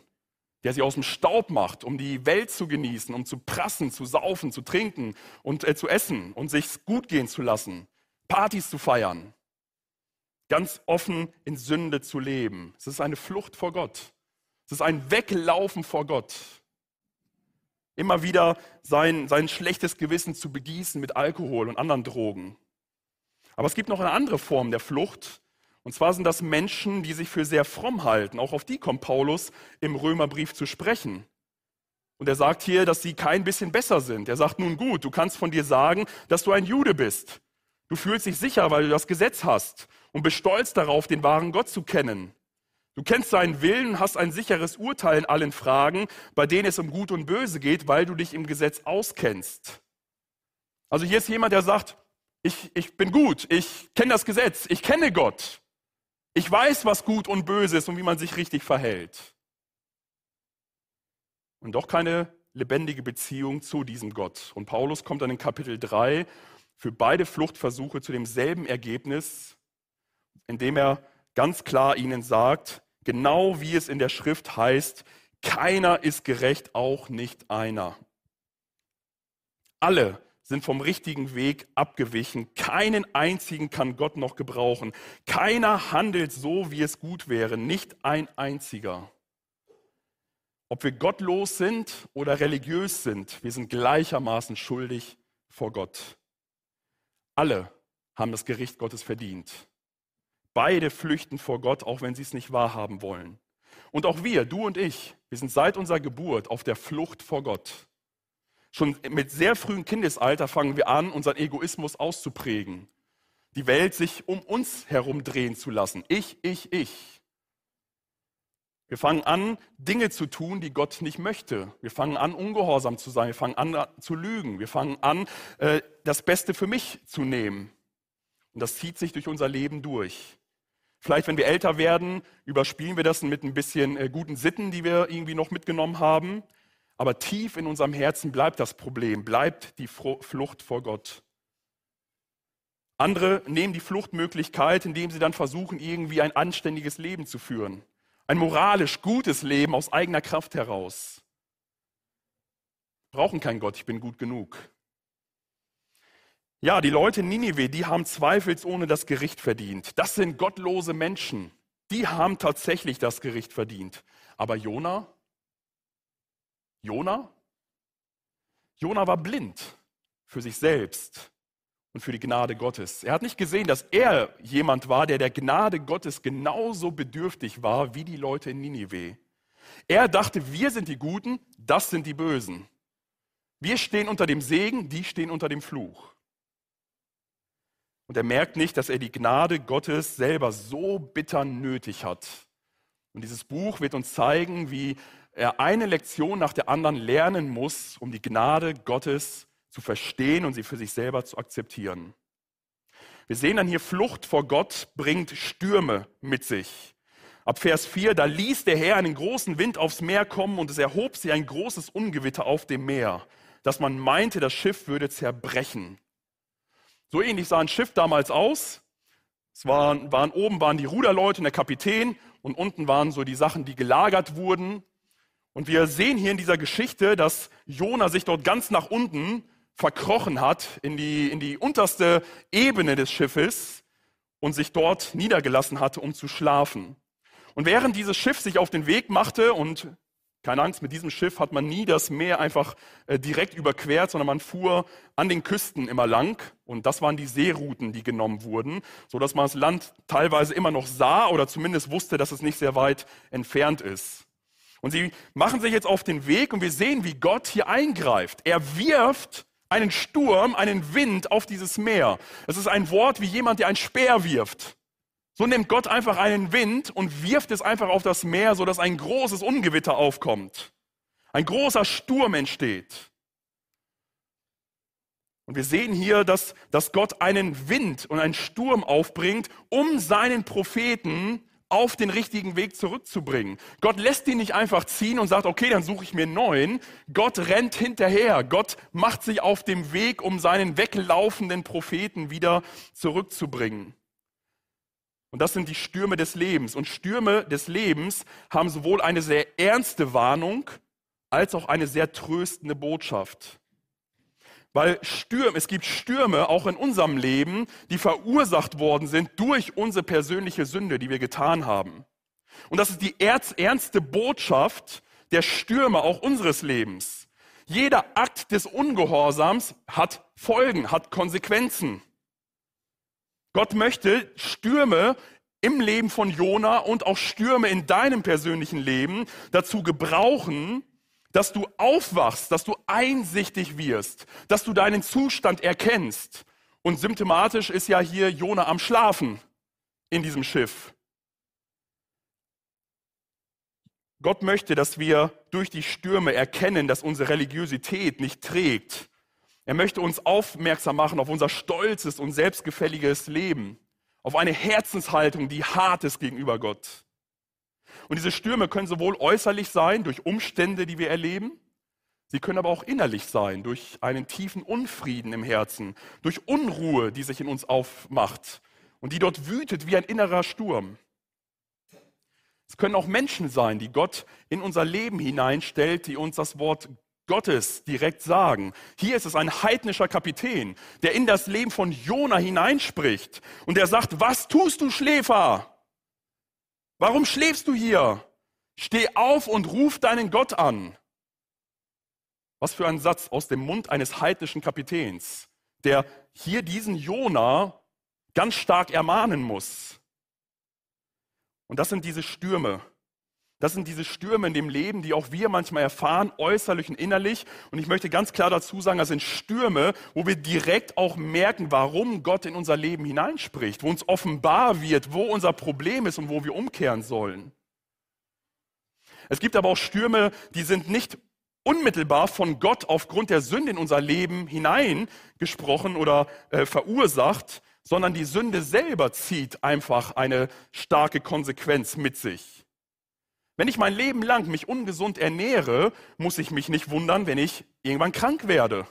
der sie aus dem Staub macht, um die Welt zu genießen, um zu prassen, zu saufen, zu trinken und äh, zu essen und sich gut gehen zu lassen, Partys zu feiern ganz offen in Sünde zu leben. Es ist eine Flucht vor Gott. Es ist ein Weglaufen vor Gott. Immer wieder sein, sein schlechtes Gewissen zu begießen mit Alkohol und anderen Drogen. Aber es gibt noch eine andere Form der Flucht. Und zwar sind das Menschen, die sich für sehr fromm halten. Auch auf die kommt Paulus im Römerbrief zu sprechen. Und er sagt hier, dass sie kein bisschen besser sind. Er sagt, nun gut, du kannst von dir sagen, dass du ein Jude bist. Du fühlst dich sicher, weil du das Gesetz hast und bist stolz darauf, den wahren Gott zu kennen. Du kennst seinen Willen, hast ein sicheres Urteil in allen Fragen, bei denen es um Gut und Böse geht, weil du dich im Gesetz auskennst. Also hier ist jemand, der sagt, ich, ich bin gut, ich kenne das Gesetz, ich kenne Gott. Ich weiß, was gut und böse ist und wie man sich richtig verhält. Und doch keine lebendige Beziehung zu diesem Gott. Und Paulus kommt dann in Kapitel 3 führt beide Fluchtversuche zu demselben Ergebnis, indem er ganz klar ihnen sagt, genau wie es in der Schrift heißt, keiner ist gerecht, auch nicht einer. Alle sind vom richtigen Weg abgewichen. Keinen einzigen kann Gott noch gebrauchen. Keiner handelt so, wie es gut wäre. Nicht ein einziger. Ob wir gottlos sind oder religiös sind, wir sind gleichermaßen schuldig vor Gott. Alle haben das Gericht Gottes verdient. Beide flüchten vor Gott, auch wenn sie es nicht wahrhaben wollen. Und auch wir, du und ich, wir sind seit unserer Geburt auf der Flucht vor Gott. Schon mit sehr frühem Kindesalter fangen wir an, unseren Egoismus auszuprägen. Die Welt sich um uns herum drehen zu lassen. Ich, ich, ich. Wir fangen an, Dinge zu tun, die Gott nicht möchte. Wir fangen an, ungehorsam zu sein. Wir fangen an, zu lügen. Wir fangen an, äh, das Beste für mich zu nehmen. Und das zieht sich durch unser Leben durch. Vielleicht, wenn wir älter werden, überspielen wir das mit ein bisschen äh, guten Sitten, die wir irgendwie noch mitgenommen haben. Aber tief in unserem Herzen bleibt das Problem, bleibt die Flucht vor Gott. Andere nehmen die Fluchtmöglichkeit, indem sie dann versuchen, irgendwie ein anständiges Leben zu führen. Ein moralisch gutes Leben aus eigener Kraft heraus. Brauchen keinen Gott, ich bin gut genug. Ja, die Leute in Ninive, die haben zweifelsohne das Gericht verdient. Das sind gottlose Menschen. Die haben tatsächlich das Gericht verdient. Aber Jona? Jona? Jona war blind für sich selbst und für die Gnade Gottes. Er hat nicht gesehen, dass er jemand war, der der Gnade Gottes genauso bedürftig war wie die Leute in Ninive. Er dachte, wir sind die Guten, das sind die Bösen. Wir stehen unter dem Segen, die stehen unter dem Fluch. Und er merkt nicht, dass er die Gnade Gottes selber so bitter nötig hat. Und dieses Buch wird uns zeigen, wie er eine Lektion nach der anderen lernen muss, um die Gnade Gottes zu verstehen und sie für sich selber zu akzeptieren. Wir sehen dann hier, Flucht vor Gott bringt Stürme mit sich. Ab Vers 4, da ließ der Herr einen großen Wind aufs Meer kommen und es erhob sich ein großes Ungewitter auf dem Meer, dass man meinte, das Schiff würde zerbrechen. So ähnlich sah ein Schiff damals aus. Es waren, waren, oben waren die Ruderleute und der Kapitän und unten waren so die Sachen, die gelagert wurden. Und wir sehen hier in dieser Geschichte, dass Jona sich dort ganz nach unten verkrochen hat, in die, in die unterste Ebene des Schiffes und sich dort niedergelassen hatte, um zu schlafen. Und während dieses Schiff sich auf den Weg machte und keine Angst, mit diesem Schiff hat man nie das Meer einfach äh, direkt überquert, sondern man fuhr an den Küsten immer lang. Und das waren die Seerouten, die genommen wurden, so dass man das Land teilweise immer noch sah oder zumindest wusste, dass es nicht sehr weit entfernt ist. Und sie machen sich jetzt auf den Weg und wir sehen, wie Gott hier eingreift. Er wirft einen Sturm, einen Wind auf dieses Meer. Es ist ein Wort wie jemand, der einen Speer wirft. So nimmt Gott einfach einen Wind und wirft es einfach auf das Meer, sodass ein großes Ungewitter aufkommt. Ein großer Sturm entsteht. Und wir sehen hier, dass, dass Gott einen Wind und einen Sturm aufbringt, um seinen Propheten auf den richtigen Weg zurückzubringen. Gott lässt ihn nicht einfach ziehen und sagt, okay, dann suche ich mir einen neuen. Gott rennt hinterher. Gott macht sich auf dem Weg, um seinen weglaufenden Propheten wieder zurückzubringen. Und das sind die Stürme des Lebens. Und Stürme des Lebens haben sowohl eine sehr ernste Warnung als auch eine sehr tröstende Botschaft. Weil Stürme, es gibt Stürme auch in unserem Leben, die verursacht worden sind durch unsere persönliche Sünde, die wir getan haben. Und das ist die ernste Botschaft der Stürme auch unseres Lebens. Jeder Akt des Ungehorsams hat Folgen, hat Konsequenzen. Gott möchte Stürme im Leben von Jona und auch Stürme in deinem persönlichen Leben dazu gebrauchen, dass du aufwachst, dass du einsichtig wirst, dass du deinen Zustand erkennst. Und symptomatisch ist ja hier Jona am Schlafen in diesem Schiff. Gott möchte, dass wir durch die Stürme erkennen, dass unsere Religiosität nicht trägt, er möchte uns aufmerksam machen auf unser stolzes und selbstgefälliges Leben, auf eine Herzenshaltung, die hart ist gegenüber Gott. Und diese Stürme können sowohl äußerlich sein, durch Umstände, die wir erleben. Sie können aber auch innerlich sein, durch einen tiefen Unfrieden im Herzen, durch Unruhe, die sich in uns aufmacht und die dort wütet wie ein innerer Sturm. Es können auch Menschen sein, die Gott in unser Leben hineinstellt, die uns das Wort Gottes direkt sagen. Hier ist es ein heidnischer Kapitän, der in das Leben von Jona hineinspricht und der sagt, was tust du Schläfer? Warum schläfst du hier? Steh auf und ruf deinen Gott an. Was für ein Satz aus dem Mund eines heidnischen Kapitäns, der hier diesen Jona ganz stark ermahnen muss. Und das sind diese Stürme, das sind diese Stürme in dem Leben, die auch wir manchmal erfahren, äußerlich und innerlich. Und ich möchte ganz klar dazu sagen, das sind Stürme, wo wir direkt auch merken, warum Gott in unser Leben hineinspricht, wo uns offenbar wird, wo unser Problem ist und wo wir umkehren sollen. Es gibt aber auch Stürme, die sind nicht unmittelbar von Gott aufgrund der Sünde in unser Leben hineingesprochen oder äh, verursacht, sondern die Sünde selber zieht einfach eine starke Konsequenz mit sich. Wenn ich mein Leben lang mich ungesund ernähre, muss ich mich nicht wundern, wenn ich irgendwann krank werde.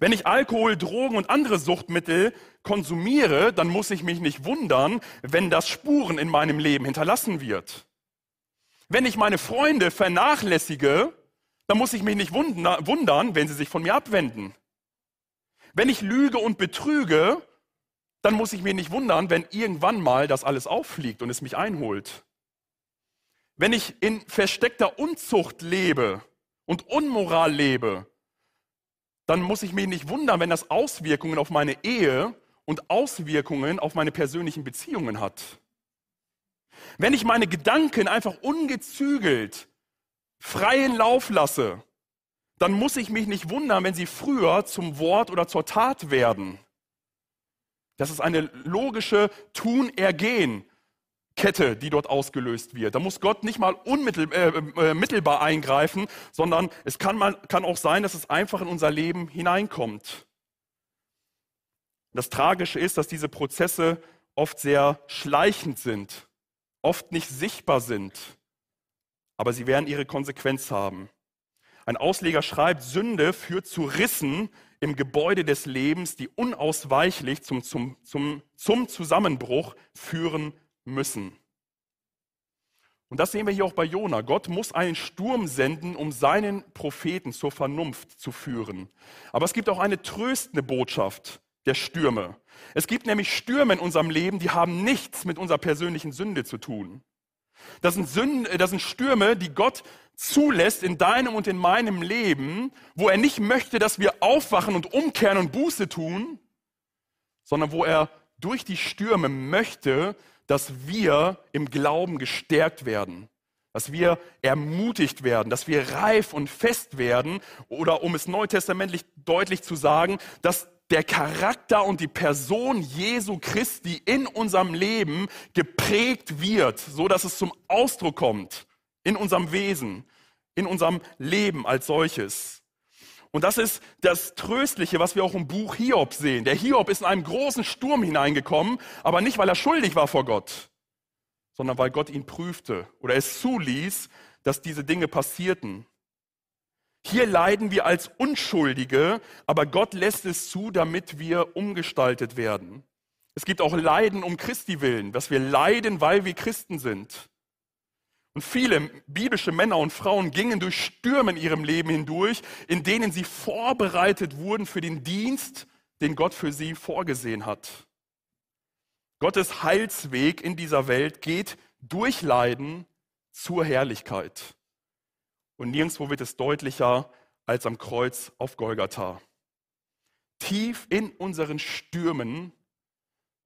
Wenn ich Alkohol, Drogen und andere Suchtmittel konsumiere, dann muss ich mich nicht wundern, wenn das Spuren in meinem Leben hinterlassen wird. Wenn ich meine Freunde vernachlässige, dann muss ich mich nicht wundern, wenn sie sich von mir abwenden. Wenn ich lüge und betrüge, dann muss ich mich nicht wundern, wenn irgendwann mal das alles auffliegt und es mich einholt. Wenn ich in versteckter Unzucht lebe und Unmoral lebe, dann muss ich mich nicht wundern, wenn das Auswirkungen auf meine Ehe und Auswirkungen auf meine persönlichen Beziehungen hat. Wenn ich meine Gedanken einfach ungezügelt freien Lauf lasse, dann muss ich mich nicht wundern, wenn sie früher zum Wort oder zur Tat werden. Das ist eine logische Tun-Ergehen. Kette, die dort ausgelöst wird. Da muss Gott nicht mal unmittelbar äh, äh, eingreifen, sondern es kann, mal, kann auch sein, dass es einfach in unser Leben hineinkommt. Das Tragische ist, dass diese Prozesse oft sehr schleichend sind, oft nicht sichtbar sind, aber sie werden ihre Konsequenz haben. Ein Ausleger schreibt, Sünde führt zu Rissen im Gebäude des Lebens, die unausweichlich zum, zum, zum, zum Zusammenbruch führen müssen. Und das sehen wir hier auch bei Jona. Gott muss einen Sturm senden, um seinen Propheten zur Vernunft zu führen. Aber es gibt auch eine tröstende Botschaft der Stürme. Es gibt nämlich Stürme in unserem Leben, die haben nichts mit unserer persönlichen Sünde zu tun. Das sind, Sünden, das sind Stürme, die Gott zulässt in deinem und in meinem Leben, wo er nicht möchte, dass wir aufwachen und umkehren und Buße tun, sondern wo er durch die Stürme möchte, dass wir im Glauben gestärkt werden, dass wir ermutigt werden, dass wir reif und fest werden oder um es neutestamentlich deutlich zu sagen, dass der Charakter und die Person Jesu Christi in unserem Leben geprägt wird, so dass es zum Ausdruck kommt in unserem Wesen, in unserem Leben als solches. Und das ist das Tröstliche, was wir auch im Buch Hiob sehen. Der Hiob ist in einen großen Sturm hineingekommen, aber nicht, weil er schuldig war vor Gott, sondern weil Gott ihn prüfte oder es zuließ, dass diese Dinge passierten. Hier leiden wir als Unschuldige, aber Gott lässt es zu, damit wir umgestaltet werden. Es gibt auch Leiden um Christi willen, dass wir leiden, weil wir Christen sind. Und viele biblische Männer und Frauen gingen durch Stürme in ihrem Leben hindurch, in denen sie vorbereitet wurden für den Dienst, den Gott für sie vorgesehen hat. Gottes Heilsweg in dieser Welt geht durch Leiden zur Herrlichkeit. Und nirgendwo wird es deutlicher als am Kreuz auf Golgatha. Tief in unseren Stürmen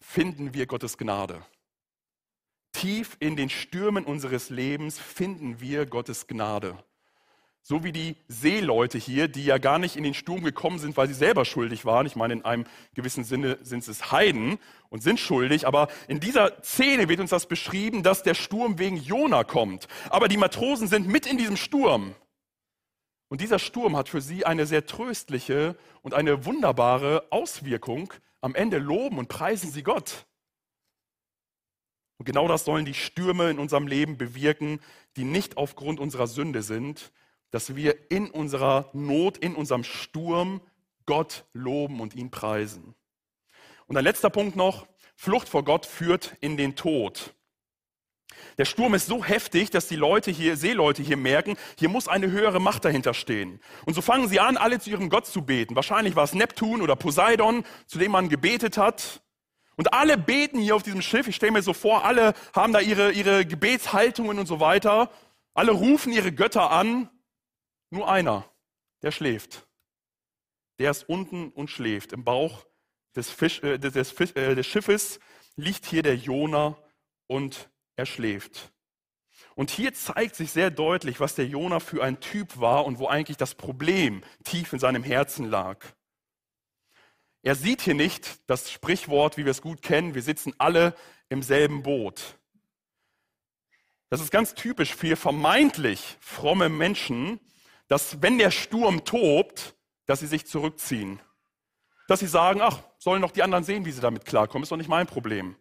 finden wir Gottes Gnade tief in den Stürmen unseres Lebens finden wir Gottes Gnade. So wie die Seeleute hier, die ja gar nicht in den Sturm gekommen sind, weil sie selber schuldig waren. Ich meine, in einem gewissen Sinne sind es Heiden und sind schuldig. Aber in dieser Szene wird uns das beschrieben, dass der Sturm wegen Jona kommt. Aber die Matrosen sind mit in diesem Sturm. Und dieser Sturm hat für sie eine sehr tröstliche und eine wunderbare Auswirkung. Am Ende loben und preisen sie Gott. Und genau das sollen die Stürme in unserem Leben bewirken, die nicht aufgrund unserer Sünde sind, dass wir in unserer Not, in unserem Sturm Gott loben und ihn preisen. Und ein letzter Punkt noch, Flucht vor Gott führt in den Tod. Der Sturm ist so heftig, dass die Leute hier, Seeleute hier merken, hier muss eine höhere Macht dahinter stehen. Und so fangen sie an, alle zu ihrem Gott zu beten. Wahrscheinlich war es Neptun oder Poseidon, zu dem man gebetet hat. Und alle beten hier auf diesem Schiff. Ich stelle mir so vor, alle haben da ihre, ihre Gebetshaltungen und so weiter. Alle rufen ihre Götter an. Nur einer, der schläft. Der ist unten und schläft. Im Bauch des, Fisch, äh, des, des, äh, des Schiffes liegt hier der Jona und er schläft. Und hier zeigt sich sehr deutlich, was der Jona für ein Typ war und wo eigentlich das Problem tief in seinem Herzen lag. Er sieht hier nicht das Sprichwort, wie wir es gut kennen, wir sitzen alle im selben Boot. Das ist ganz typisch für vermeintlich fromme Menschen, dass wenn der Sturm tobt, dass sie sich zurückziehen. Dass sie sagen, ach, sollen doch die anderen sehen, wie sie damit klarkommen, ist doch nicht mein Problem.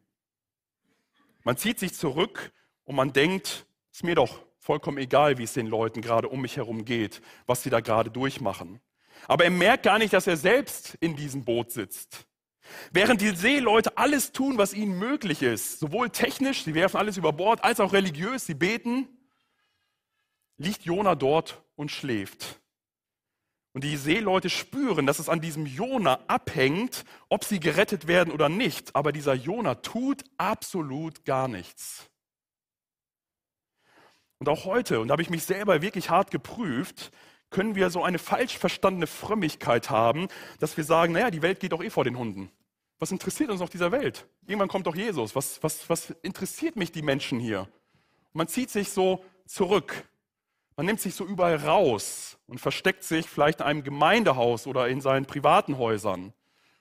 Man zieht sich zurück und man denkt, ist mir doch vollkommen egal, wie es den Leuten gerade um mich herum geht, was sie da gerade durchmachen. Aber er merkt gar nicht, dass er selbst in diesem Boot sitzt. Während die Seeleute alles tun, was ihnen möglich ist, sowohl technisch, sie werfen alles über Bord, als auch religiös, sie beten, liegt Jona dort und schläft. Und die Seeleute spüren, dass es an diesem Jona abhängt, ob sie gerettet werden oder nicht. Aber dieser Jona tut absolut gar nichts. Und auch heute, und da habe ich mich selber wirklich hart geprüft, können wir so eine falsch verstandene Frömmigkeit haben, dass wir sagen, naja, die Welt geht doch eh vor den Hunden. Was interessiert uns auf dieser Welt? Irgendwann kommt doch Jesus. Was, was, was interessiert mich die Menschen hier? Und man zieht sich so zurück. Man nimmt sich so überall raus und versteckt sich vielleicht in einem Gemeindehaus oder in seinen privaten Häusern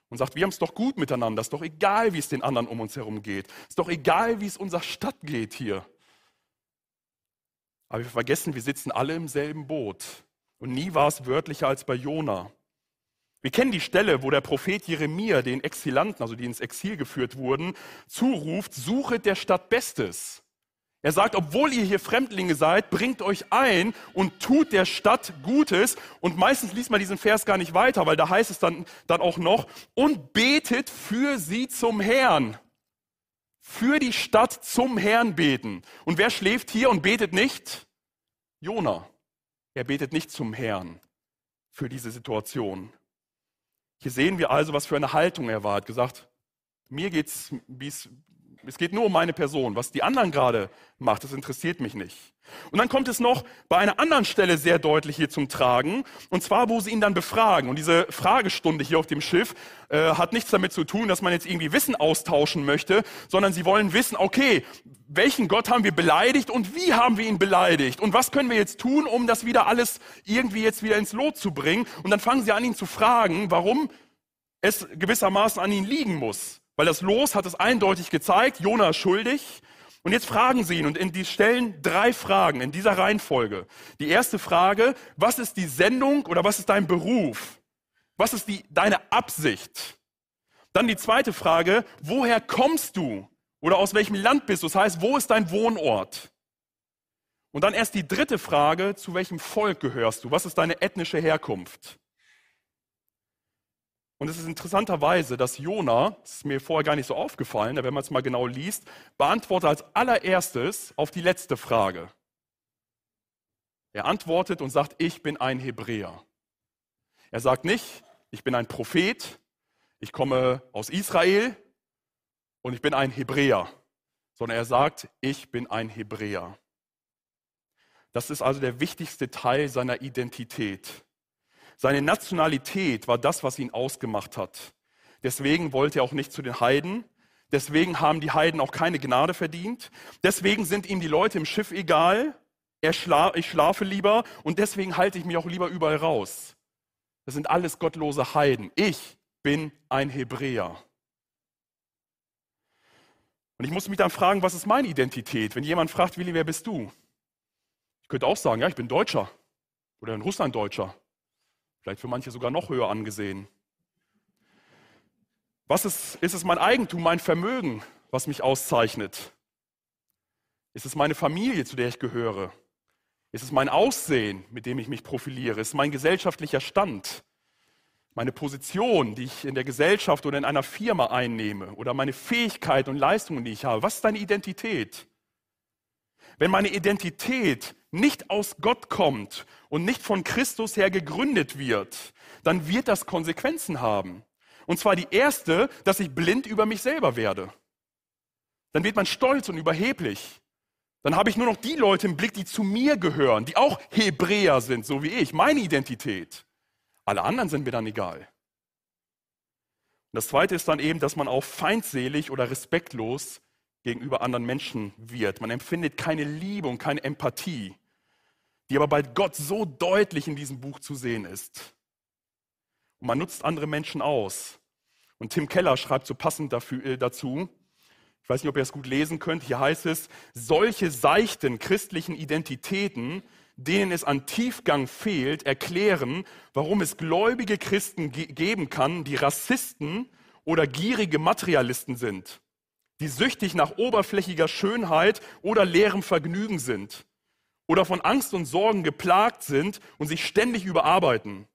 und sagt, wir haben es doch gut miteinander. Ist doch egal, wie es den anderen um uns herum geht. Ist doch egal, wie es unserer Stadt geht hier. Aber wir vergessen, wir sitzen alle im selben Boot. Und nie war es wörtlicher als bei Jona. Wir kennen die Stelle, wo der Prophet Jeremia den Exilanten, also die ins Exil geführt wurden, zuruft, suchet der Stadt Bestes. Er sagt, obwohl ihr hier Fremdlinge seid, bringt euch ein und tut der Stadt Gutes. Und meistens liest man diesen Vers gar nicht weiter, weil da heißt es dann, dann auch noch, und betet für sie zum Herrn. Für die Stadt zum Herrn beten. Und wer schläft hier und betet nicht? Jona. Er betet nicht zum Herrn für diese Situation. Hier sehen wir also, was für eine Haltung er war. Er hat gesagt, mir geht's, wie es es geht nur um meine Person. Was die anderen gerade macht, das interessiert mich nicht. Und dann kommt es noch bei einer anderen Stelle sehr deutlich hier zum Tragen. Und zwar, wo sie ihn dann befragen. Und diese Fragestunde hier auf dem Schiff äh, hat nichts damit zu tun, dass man jetzt irgendwie Wissen austauschen möchte, sondern sie wollen wissen, okay, welchen Gott haben wir beleidigt und wie haben wir ihn beleidigt? Und was können wir jetzt tun, um das wieder alles irgendwie jetzt wieder ins Lot zu bringen? Und dann fangen sie an, ihn zu fragen, warum es gewissermaßen an ihn liegen muss. Weil das Los hat es eindeutig gezeigt, Jona schuldig. Und jetzt fragen sie ihn und in die stellen drei Fragen in dieser Reihenfolge. Die erste Frage, was ist die Sendung oder was ist dein Beruf? Was ist die, deine Absicht? Dann die zweite Frage, woher kommst du? Oder aus welchem Land bist du? Das heißt, wo ist dein Wohnort? Und dann erst die dritte Frage, zu welchem Volk gehörst du? Was ist deine ethnische Herkunft? Und es ist interessanterweise, dass Jona, das ist mir vorher gar nicht so aufgefallen, wenn man es mal genau liest, beantwortet als allererstes auf die letzte Frage. Er antwortet und sagt, ich bin ein Hebräer. Er sagt nicht, ich bin ein Prophet, ich komme aus Israel und ich bin ein Hebräer, sondern er sagt, ich bin ein Hebräer. Das ist also der wichtigste Teil seiner Identität. Seine Nationalität war das, was ihn ausgemacht hat. Deswegen wollte er auch nicht zu den Heiden. Deswegen haben die Heiden auch keine Gnade verdient. Deswegen sind ihm die Leute im Schiff egal. Schla ich schlafe lieber und deswegen halte ich mich auch lieber überall raus. Das sind alles gottlose Heiden. Ich bin ein Hebräer. Und ich muss mich dann fragen, was ist meine Identität? Wenn jemand fragt, Willi, wer bist du? Ich könnte auch sagen, ja, ich bin Deutscher oder ein Russlanddeutscher vielleicht für manche sogar noch höher angesehen. Was ist, ist es mein Eigentum, mein Vermögen, was mich auszeichnet? Ist es meine Familie, zu der ich gehöre? Ist es mein Aussehen, mit dem ich mich profiliere? Ist es mein gesellschaftlicher Stand? Meine Position, die ich in der Gesellschaft oder in einer Firma einnehme? Oder meine Fähigkeiten und Leistungen, die ich habe? Was ist deine Identität? Wenn meine Identität nicht aus Gott kommt und nicht von Christus her gegründet wird, dann wird das Konsequenzen haben. Und zwar die erste, dass ich blind über mich selber werde. Dann wird man stolz und überheblich. Dann habe ich nur noch die Leute im Blick, die zu mir gehören, die auch Hebräer sind, so wie ich, meine Identität. Alle anderen sind mir dann egal. Und das Zweite ist dann eben, dass man auch feindselig oder respektlos gegenüber anderen Menschen wird. Man empfindet keine Liebe und keine Empathie, die aber bei Gott so deutlich in diesem Buch zu sehen ist. Und man nutzt andere Menschen aus. Und Tim Keller schreibt so passend dafür, äh, dazu, ich weiß nicht, ob ihr es gut lesen könnt, hier heißt es, solche seichten christlichen Identitäten, denen es an Tiefgang fehlt, erklären, warum es gläubige Christen ge geben kann, die Rassisten oder gierige Materialisten sind, die süchtig nach oberflächiger Schönheit oder leerem Vergnügen sind oder von Angst und Sorgen geplagt sind und sich ständig überarbeiten.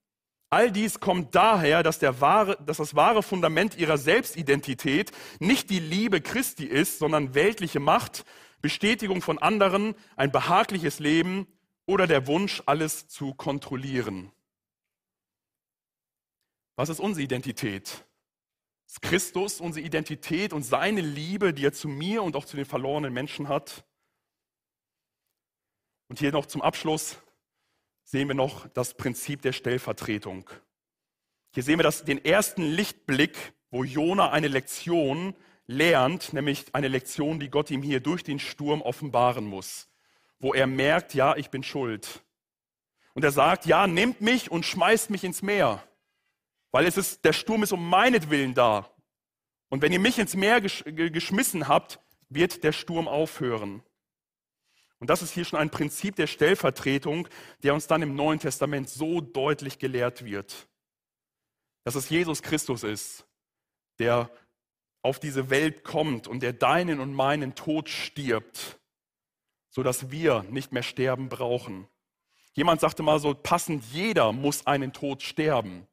All dies kommt daher, dass, wahre, dass, das wahre Fundament ihrer Selbstidentität nicht die Liebe Christi ist, sondern weltliche Macht, Bestätigung von anderen, ein behagliches Leben oder der Wunsch, alles zu kontrollieren. Was ist unsere Identität? Ist Christus unsere Identität und seine Liebe, die er zu mir und auch zu den verlorenen Menschen hat? Und hier noch zum Abschluss sehen wir noch das Prinzip der Stellvertretung. Hier sehen wir das, den ersten Lichtblick, wo Jona eine Lektion lernt, nämlich eine Lektion, die Gott ihm hier durch den Sturm offenbaren muss, wo er merkt, ja, ich bin schuld. Und er sagt, ja, nehmt mich und schmeißt mich ins Meer, weil es ist, der Sturm ist um meinetwillen da. Und wenn ihr mich ins Meer geschmissen habt, wird der Sturm aufhören. Und das ist hier schon ein Prinzip der Stellvertretung, der uns dann im Neuen Testament so deutlich gelehrt wird. Dass es Jesus Christus ist, der auf diese Welt kommt und der deinen und meinen Tod stirbt, sodass wir nicht mehr sterben brauchen. Jemand sagte mal so passend, jeder muss einen Tod sterben.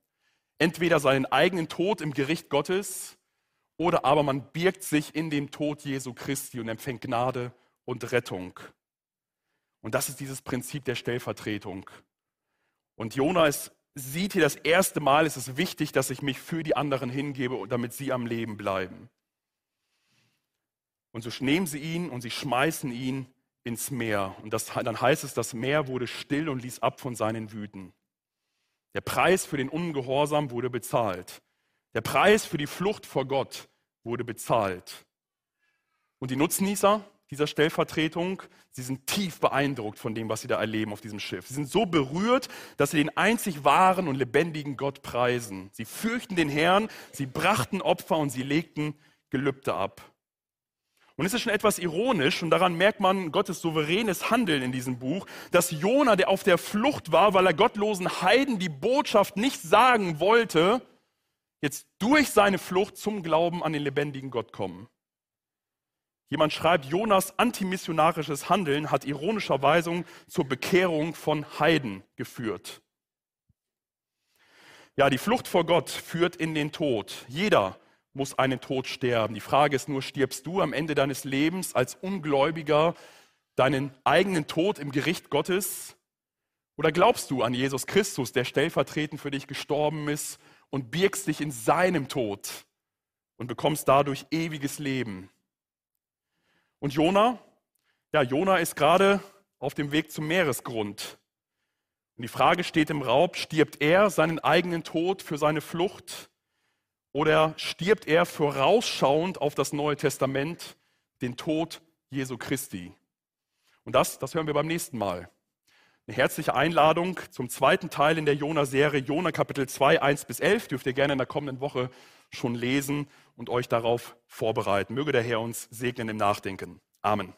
Entweder seinen eigenen Tod im Gericht Gottes oder aber man birgt sich in dem Tod Jesu Christi und empfängt Gnade und Rettung. Und das ist dieses Prinzip der Stellvertretung. Und Jona ist, sieht hier das erste Mal, es ist wichtig, dass ich mich für die anderen hingebe, damit sie am Leben bleiben. Und so nehmen sie ihn und sie schmeißen ihn ins Meer. Und das, dann heißt es, das Meer wurde still und ließ ab von seinen Wüten. Der Preis für den Ungehorsam wurde bezahlt. Der Preis für die Flucht vor Gott wurde bezahlt. Und die Nutznießer, dieser Stellvertretung, sie sind tief beeindruckt von dem, was sie da erleben auf diesem Schiff. Sie sind so berührt, dass sie den einzig wahren und lebendigen Gott preisen. Sie fürchten den Herrn, sie brachten Opfer und sie legten Gelübde ab. Und es ist schon etwas ironisch und daran merkt man Gottes souveränes Handeln in diesem Buch, dass Jona, der auf der Flucht war, weil er gottlosen Heiden die Botschaft nicht sagen wollte, jetzt durch seine Flucht zum Glauben an den lebendigen Gott kommen. Jemand schreibt, Jonas antimissionarisches Handeln hat ironischerweise zur Bekehrung von Heiden geführt. Ja, die Flucht vor Gott führt in den Tod. Jeder muss einen Tod sterben. Die Frage ist nur, stirbst du am Ende deines Lebens als Ungläubiger deinen eigenen Tod im Gericht Gottes? Oder glaubst du an Jesus Christus, der stellvertretend für dich gestorben ist und birgst dich in seinem Tod und bekommst dadurch ewiges Leben? Und Jona? Ja, Jona ist gerade auf dem Weg zum Meeresgrund. Und die Frage steht im Raum, stirbt er seinen eigenen Tod für seine Flucht oder stirbt er vorausschauend auf das Neue Testament, den Tod Jesu Christi? Und das, das hören wir beim nächsten Mal. Eine herzliche Einladung zum zweiten Teil in der Jona-Serie, Jona Kapitel 2, 1 bis 11, dürft ihr gerne in der kommenden Woche schon lesen und euch darauf vorbereiten. Möge der Herr uns segnen im Nachdenken. Amen.